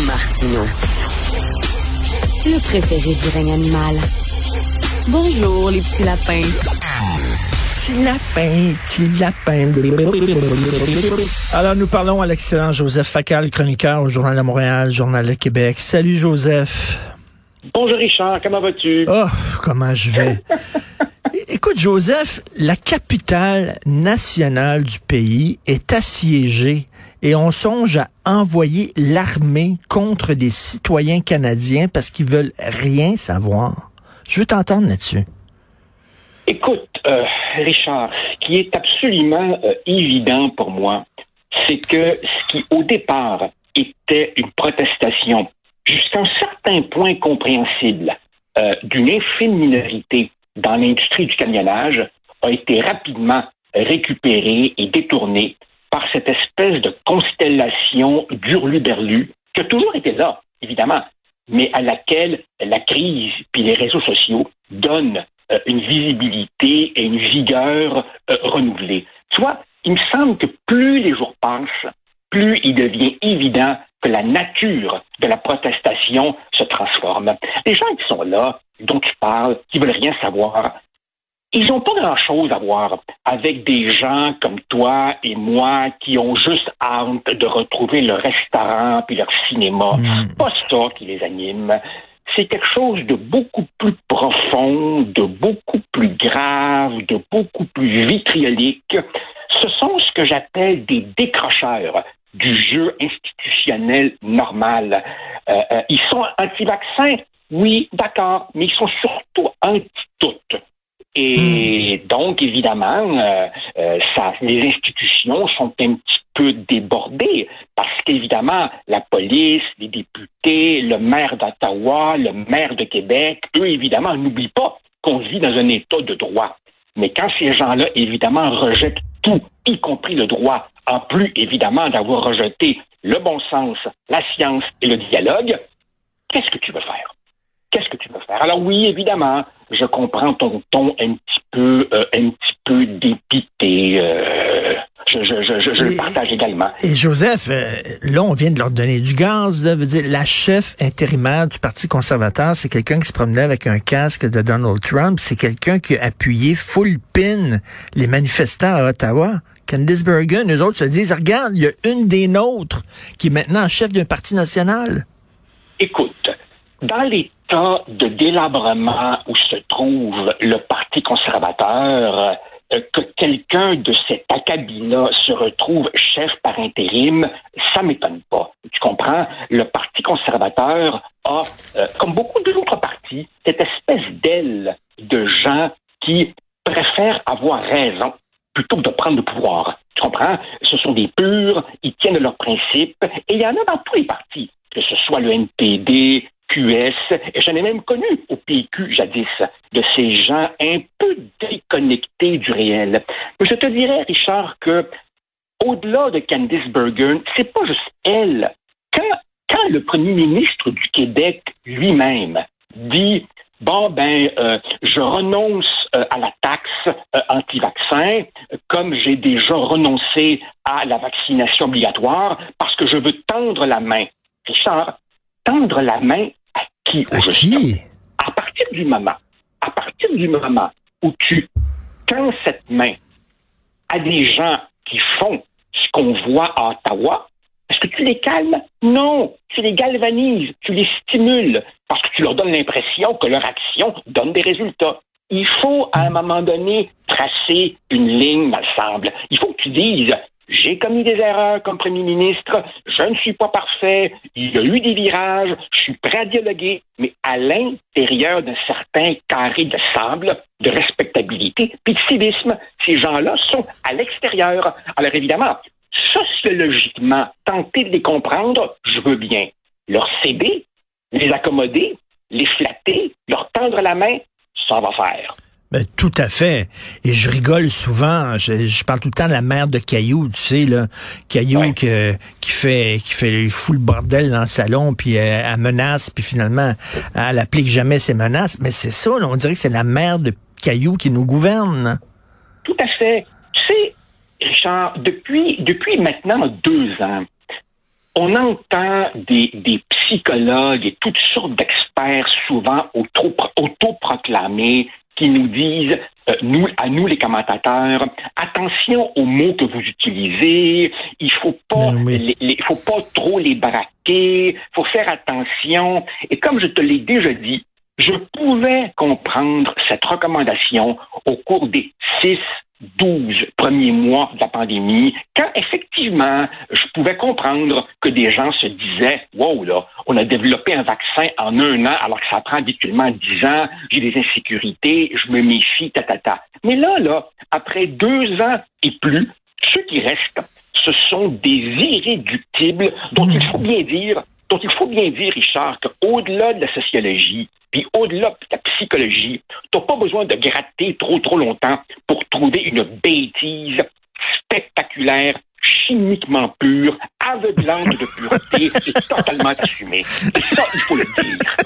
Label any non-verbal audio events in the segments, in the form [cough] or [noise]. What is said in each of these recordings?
Martino. Le préféré du règne animal. Bonjour, les petits lapins. Petit lapin, petit lapin. Alors, nous parlons à l'excellent Joseph Facal, chroniqueur au Journal de Montréal, Journal de Québec. Salut, Joseph. Bonjour, Richard. Comment vas-tu? Oh, comment je vais? [laughs] Écoute, Joseph, la capitale nationale du pays est assiégée et on songe à envoyer l'armée contre des citoyens canadiens parce qu'ils veulent rien savoir. Je veux t'entendre là-dessus. Écoute, euh, Richard, ce qui est absolument euh, évident pour moi, c'est que ce qui au départ était une protestation jusqu'à un certain point compréhensible euh, d'une infime minorité dans l'industrie du camionnage a été rapidement récupéré et détourné par cette espèce de constellation d'hurluberlu qui a toujours été là, évidemment, mais à laquelle la crise puis les réseaux sociaux donnent euh, une visibilité et une vigueur euh, renouvelée. Tu vois, il me semble que plus les jours passent, plus il devient évident que la nature de la protestation se transforme. Les gens qui sont là, dont tu parles, qui veulent rien savoir, ils n'ont pas grand-chose à voir avec des gens comme toi et moi qui ont juste hâte de retrouver leur restaurant puis leur cinéma. Mm. Pas ça qui les anime. C'est quelque chose de beaucoup plus profond, de beaucoup plus grave, de beaucoup plus vitriolique. Ce sont ce que j'appelle des décrocheurs du jeu institutionnel normal. Euh, euh, ils sont anti-vaccins, oui, d'accord, mais ils sont surtout anti-tout. Et donc, évidemment, euh, euh, ça, les institutions sont un petit peu débordées parce qu'évidemment, la police, les députés, le maire d'Ottawa, le maire de Québec, eux, évidemment, n'oublient pas qu'on vit dans un état de droit. Mais quand ces gens-là, évidemment, rejettent tout, y compris le droit, en plus, évidemment, d'avoir rejeté le bon sens, la science et le dialogue, qu'est-ce que tu veux faire? Qu'est-ce que tu veux faire? Alors oui, évidemment, je comprends ton ton un petit peu, euh, un petit peu dépité. euh, je, je, je, je, je le partage également. Et Joseph, euh, là, on vient de leur donner du gaz. Là, veut dire, la chef intérimaire du Parti conservateur, c'est quelqu'un qui se promenait avec un casque de Donald Trump. C'est quelqu'un qui a appuyé full pin les manifestants à Ottawa. Candice Bergen, eux autres se disent, regarde, il y a une des nôtres qui est maintenant chef d'un parti national. Écoute, dans l'état de délabrement où le Parti conservateur, euh, que quelqu'un de cet acabit-là se retrouve chef par intérim, ça m'étonne pas. Tu comprends? Le Parti conservateur a, euh, comme beaucoup d'autres partis, cette espèce d'aile de gens qui préfèrent avoir raison plutôt que de prendre le pouvoir. Tu comprends? Ce sont des purs, ils tiennent leurs principes, et il y en a dans tous les partis, que ce soit le NPD, QS, et j'en ai même connu au PQ jadis, de ces gens un peu déconnectés du réel. Je te dirais, Richard, que au-delà de Candice Bergen, c'est pas juste elle. Quand, quand le premier ministre du Québec lui-même dit Bon, ben, euh, je renonce euh, à la taxe euh, anti-vaccin, comme j'ai déjà renoncé à la vaccination obligatoire, parce que je veux tendre la main. Richard, tendre la main à qui À qui? à partir du moment, du moment où tu tends cette main à des gens qui font ce qu'on voit à Ottawa, est-ce que tu les calmes? Non. Tu les galvanises, tu les stimules, parce que tu leur donnes l'impression que leur action donne des résultats. Il faut, à un moment donné, tracer une ligne, me semble. Il faut que tu dises, j'ai commis des erreurs comme premier ministre, je ne suis pas parfait, il y a eu des virages, je suis prêt à dialoguer, mais à l'intérieur d'un certain carré de sable, de respectabilité, puis de civisme, ces gens-là sont à l'extérieur. Alors évidemment, sociologiquement, tenter de les comprendre, je veux bien. Leur céder, les accommoder, les flatter, leur tendre la main, ça va faire. Ben, tout à fait. Et je rigole souvent. Je, je parle tout le temps de la mère de Caillou, tu sais, là. Caillou Ouais. que- qui fait qui fait fou le bordel dans le salon, puis euh, elle menace, puis finalement, elle applique jamais ses menaces. Mais c'est ça, là, on dirait que c'est la mère de Caillou qui nous gouverne. Tout à fait. Tu sais, Richard, depuis, depuis maintenant deux ans, on entend des, des, psychologues et toutes sortes d'experts, souvent autoproclamés, qui nous disent, euh, nous, à nous les commentateurs, attention aux mots que vous utilisez, il faut pas, ben il faut pas trop les braquer, faut faire attention. Et comme je te l'ai déjà dit, je pouvais comprendre cette recommandation au cours des six 12 premiers mois de la pandémie, quand effectivement, je pouvais comprendre que des gens se disaient, wow, là, on a développé un vaccin en un an alors que ça prend habituellement 10 ans, j'ai des insécurités, je me méfie, ta, ta, ta. Mais là, là, après deux ans et plus, ceux qui restent, ce sont des irréductibles dont il faut bien dire dont il faut bien dire, Richard, qu'au-delà de la sociologie, puis au-delà de la psychologie, tu n'as pas besoin de gratter trop, trop longtemps pour trouver une bêtise spectaculaire chimiquement pur, aveuglante de pureté [laughs] et totalement assumée. Et ça, il faut le dire.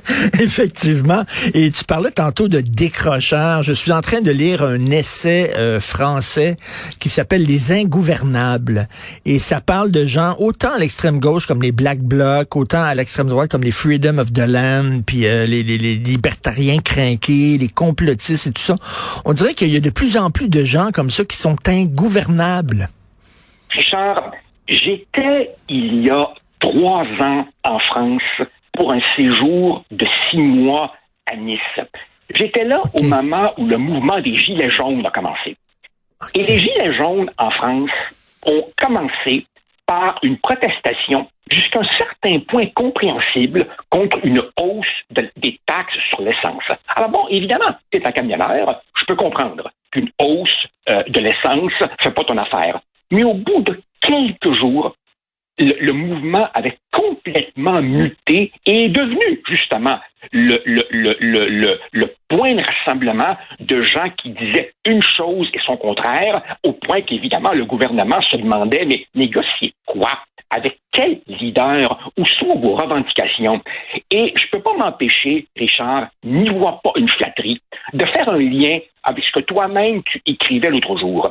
[laughs] Effectivement. Et tu parlais tantôt de décrochage. Je suis en train de lire un essai euh, français qui s'appelle Les Ingouvernables. Et ça parle de gens autant à l'extrême gauche comme les Black Blocs, autant à l'extrême droite comme les Freedom of the Land, puis euh, les, les, les libertariens crainqués, les complotistes et tout ça. On dirait qu'il y a de plus en plus de gens comme ça qui sont ingouvernables. Richard, j'étais il y a trois ans en France pour un séjour de six mois à Nice. J'étais là au moment où le mouvement des Gilets jaunes a commencé. Et les Gilets jaunes en France ont commencé par une protestation jusqu'à un certain point compréhensible contre une hausse des taxes sur l'essence. Alors bon, évidemment, tu es un camionneur, je peux comprendre qu'une hausse euh, de l'essence ne fait pas ton affaire. Mais au bout de quelques jours, le, mouvement avait complètement muté et est devenu justement le, le, point de rassemblement de gens qui disaient une chose et son contraire, au point qu'évidemment le gouvernement se demandait, mais négocier quoi? Avec quel leader? Où sont vos revendications? Et je ne peux pas m'empêcher, Richard, n'y vois pas une flatterie, de faire un lien avec ce que toi-même tu écrivais l'autre jour.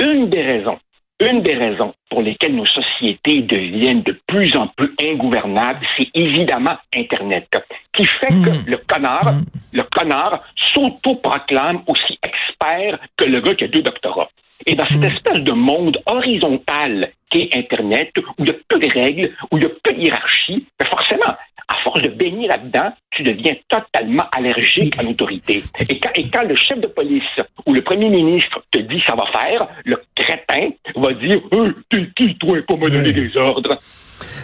Une des raisons une des raisons pour lesquelles nos sociétés deviennent de plus en plus ingouvernables, c'est évidemment Internet, qui fait que hmm. le connard, hmm. le connard s'auto-proclame aussi expert que le gars qui a deux doctorats. Et dans cette hmm. espèce de monde horizontal qu'est Internet, où il y a peu de règles, où il y a peu de hiérarchie, ben forcément, à force de baigner là-dedans, tu deviens totalement allergique à l'autorité. Et quand, et quand le chef de police ou le premier ministre te dit ça va faire, le crétin va dire euh, T'es qui, toi, pour me donner des ordres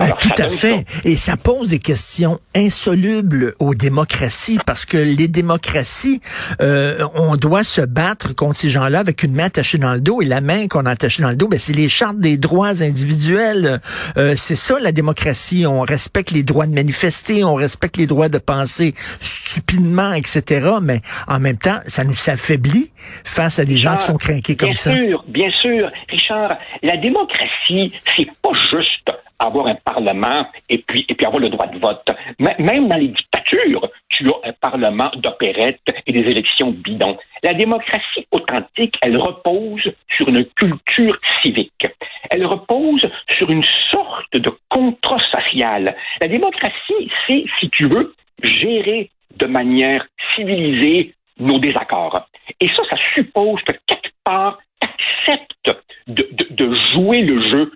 ben, tout à fait. Et ça pose des questions insolubles aux démocraties parce que les démocraties, euh, on doit se battre contre ces gens-là avec une main attachée dans le dos et la main qu'on a attachée dans le dos, ben, c'est les chartes des droits individuels. Euh, c'est ça la démocratie. On respecte les droits de manifester, on respecte les droits de penser stupidement, etc. Mais en même temps, ça nous affaiblit face à des gens qui sont craqués comme ça. Bien sûr, bien sûr. Richard, la démocratie, c'est pas juste avoir un parlement et puis, et puis avoir le droit de vote. Même dans les dictatures, tu as un parlement d'opérette et des élections bidons. La démocratie authentique, elle repose sur une culture civique. Elle repose sur une sorte de contrat social. La démocratie, c'est, si tu veux, gérer de manière civilisée nos désaccords. Et ça, ça suppose que quelque part, tu acceptes de, de, jouer le jeu,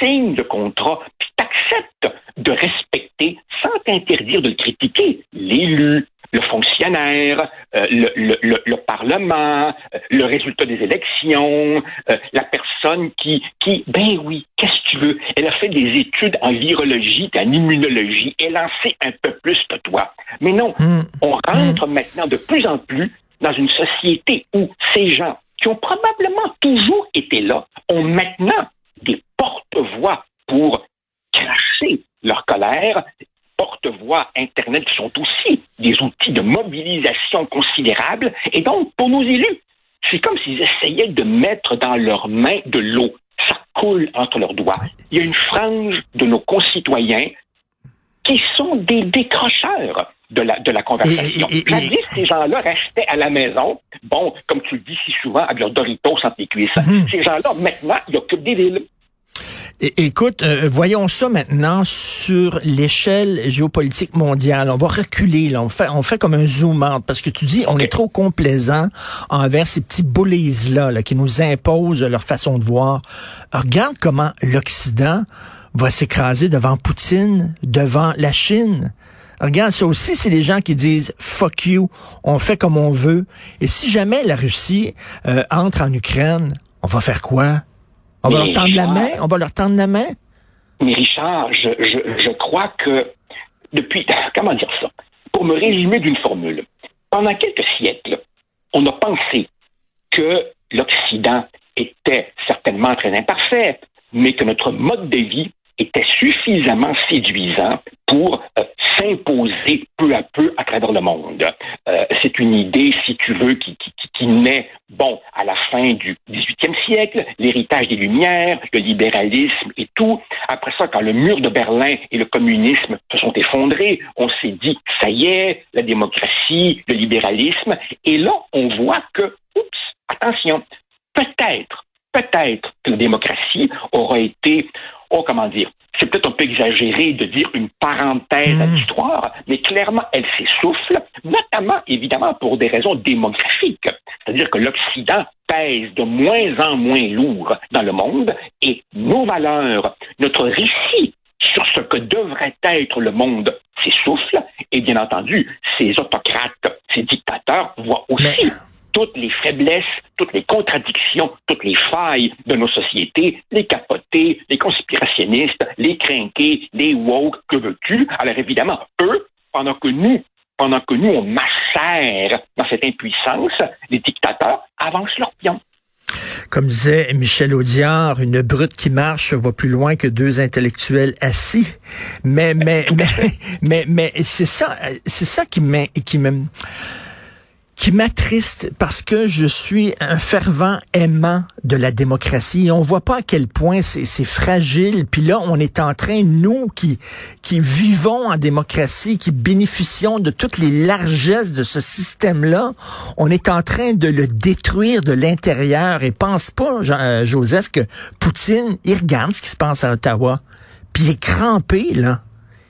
signes le contrat, puis tu acceptes de respecter, sans t'interdire de critiquer, l'élu, le fonctionnaire, euh, le, le, le, Parlement, euh, le résultat des élections, euh, la personne qui, qui, ben oui, qu'est-ce que tu veux? Elle a fait des études en virologie, en immunologie, elle en sait un peu plus que toi. Mais non, hmm. on rentre maintenant de plus en plus dans une société où ces gens qui ont probablement toujours été là, ont maintenant des porte-voix pour cracher leur colère, porte-voix Internet qui sont aussi des outils de mobilisation considérables. Et donc, pour nos élus, c'est comme s'ils essayaient de mettre dans leurs mains de l'eau. Ça coule entre leurs doigts. Il y a une frange de nos concitoyens qui sont des décrocheurs de la, de la conversation. Et, ces gens-là restaient à la maison, bon, comme tu le dis si souvent, avec leurs Doritos entre les cuisses. Mhm. Ces gens-là, maintenant, ils occupent des villes. écoute, euh, voyons ça maintenant sur l'échelle géopolitique mondiale. On va reculer, là. On fait, on fait comme un zoom out parce que tu dis, on est trop complaisant envers ces petits bullies là, là, qui nous imposent leur façon de voir. Regarde comment l'Occident va s'écraser devant Poutine, devant la Chine. Regarde, ça aussi, c'est les gens qui disent fuck you, on fait comme on veut. Et si jamais la Russie euh, entre en Ukraine, on va faire quoi? On va leur tendre la main? On va leur tendre la main? Mais Richard, je, je, je crois que depuis, [laughs] comment dire ça? Pour me résumer d'une formule, pendant quelques siècles, on a pensé que l'Occident était certainement très imparfait, mais que notre mode de vie était suffisamment séduisant pour euh, s'imposer peu à peu à travers le monde. Euh, c'est une idée, si tu veux, qui, qui, naît, bon, à la fin du 18e siècle, l'héritage des Lumières, le libéralisme et tout. Après ça, quand le mur de Berlin et le communisme se sont effondrés, on s'est dit, ça y est, la démocratie, le libéralisme. Et là, on voit que, oups, attention, peut-être, peut-être que la démocratie aura été oh, comment dire, c'est peut-être un peu exagéré de dire une parenthèse à mmh. l'histoire, mais clairement, elle s'essouffle, notamment, évidemment, pour des raisons démographiques. C'est-à-dire que l'Occident pèse de moins en moins lourd dans le monde et nos valeurs, notre récit sur ce que devrait être le monde s'essouffle et bien entendu, ces autocrates, ces dictateurs voient aussi toutes les faiblesses, toutes les contradictions, toutes les failles de nos sociétés, les capotés, les conspirationnistes, les crinqués, les woke, que veux-tu? Alors évidemment, eux, pendant que nous, pendant que nous, on macère dans cette impuissance, les dictateurs avancent leur pion. Comme disait Michel Audiard, une brute qui marche va plus loin que deux intellectuels assis. Mais, mais, [laughs] mais, mais, mais, c'est ça, c'est ça qui me, qui m'attriste parce que je suis un fervent aimant de la démocratie et on voit pas à quel point c'est fragile. Puis là, on est en train, nous qui, qui vivons en démocratie, qui bénéficions de toutes les largesses de ce système-là, on est en train de le détruire de l'intérieur. Et pense pas, euh, Joseph, que Poutine, il regarde ce qui se passe à Ottawa, puis il est crampé, là.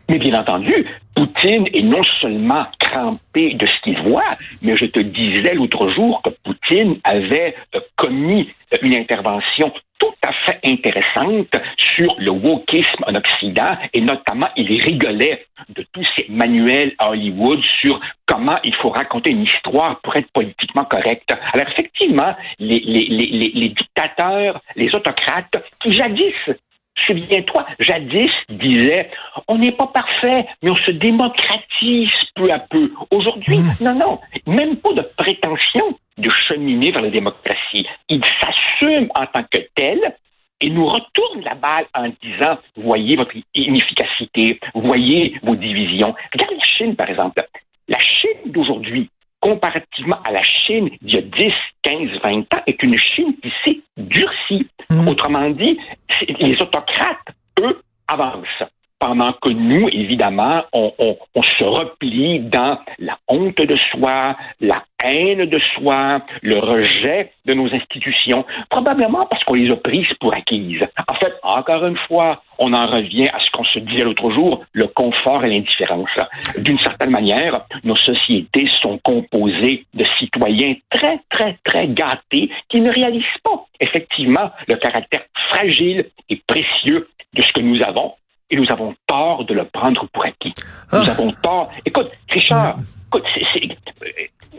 Mais bien entendu, Poutine est non seulement crampé de ce qu'il voit, mais je te disais l'autre jour que Poutine avait euh, commis euh, une intervention tout à fait intéressante sur le wokisme en Occident et notamment il rigolait de tous ces manuels à Hollywood sur comment il faut raconter une histoire pour être politiquement correct. Alors effectivement, les, les, les, les dictateurs, les autocrates qui jadis Souviens-toi, jadis disait, on n'est pas parfait, mais on se démocratise peu à peu. Aujourd'hui, mmh. non, non, même pas de prétention de cheminer vers la démocratie. Il s'assume en tant que tel et nous retourne la balle en disant, voyez votre inefficacité, voyez vos divisions. Regarde la Chine, par exemple. La Chine d'aujourd'hui, comparativement à la Chine d'il y a 10, 15, 20 ans, est une Chine qui s'est durcie. Mmh. Autrement dit, les autocrates, eux, avancent pendant que nous, évidemment, on, se replie dans la honte de soi, la haine de soi, le rejet de nos institutions, probablement parce qu'on les a prises pour acquises. En fait, encore une fois, on en revient à ce qu'on se disait l'autre jour, le confort et l'indifférence. D'une certaine manière, nos sociétés sont composées de citoyens très, très, très gâtés qui ne réalisent pas effectivement le caractère fragile et précieux de ce que nous avons et nous avons tort de le prendre pour acquis. Nous ah. avons tort. Écoute, Richard, écoute,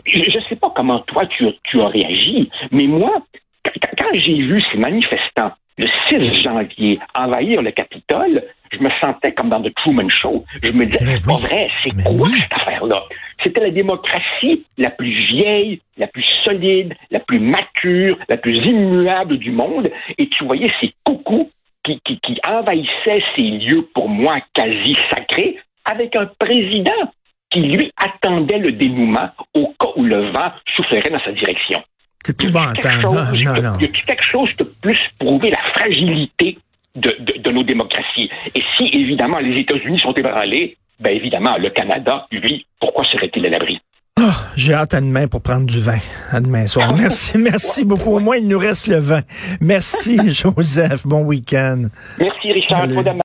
je ne sais pas comment toi tu, tu as réagi, mais moi, quand j'ai vu ces manifestants le 6 janvier envahir le Capitole, je me sentais comme dans The Truman Show. Je me disais, c'est pas vrai, c'est quoi cette affaire-là? C'était la démocratie la plus vieille, la plus solide, la plus mature, la plus immuable du monde, et tu voyais ces coucous qui, qui, envahissait ces lieux pour moi quasi sacrés avec un président qui, lui, attendait le dénouement au cas où le vent soufflerait dans sa direction. C'est. Il y a quelque chose de plus prouver la fragilité de, de, nos démocraties? Et si, évidemment, les États-Unis sont ébranlés, ben évidemment, le Canada, lui, pourquoi serait-il à l'abri? Oh, j'ai hâte à demain pour prendre du vin. À demain soir. Merci, [laughs] merci beaucoup. Au moins, il nous reste le vin. Merci, [laughs] Joseph. Bon week-end. Merci, Richard.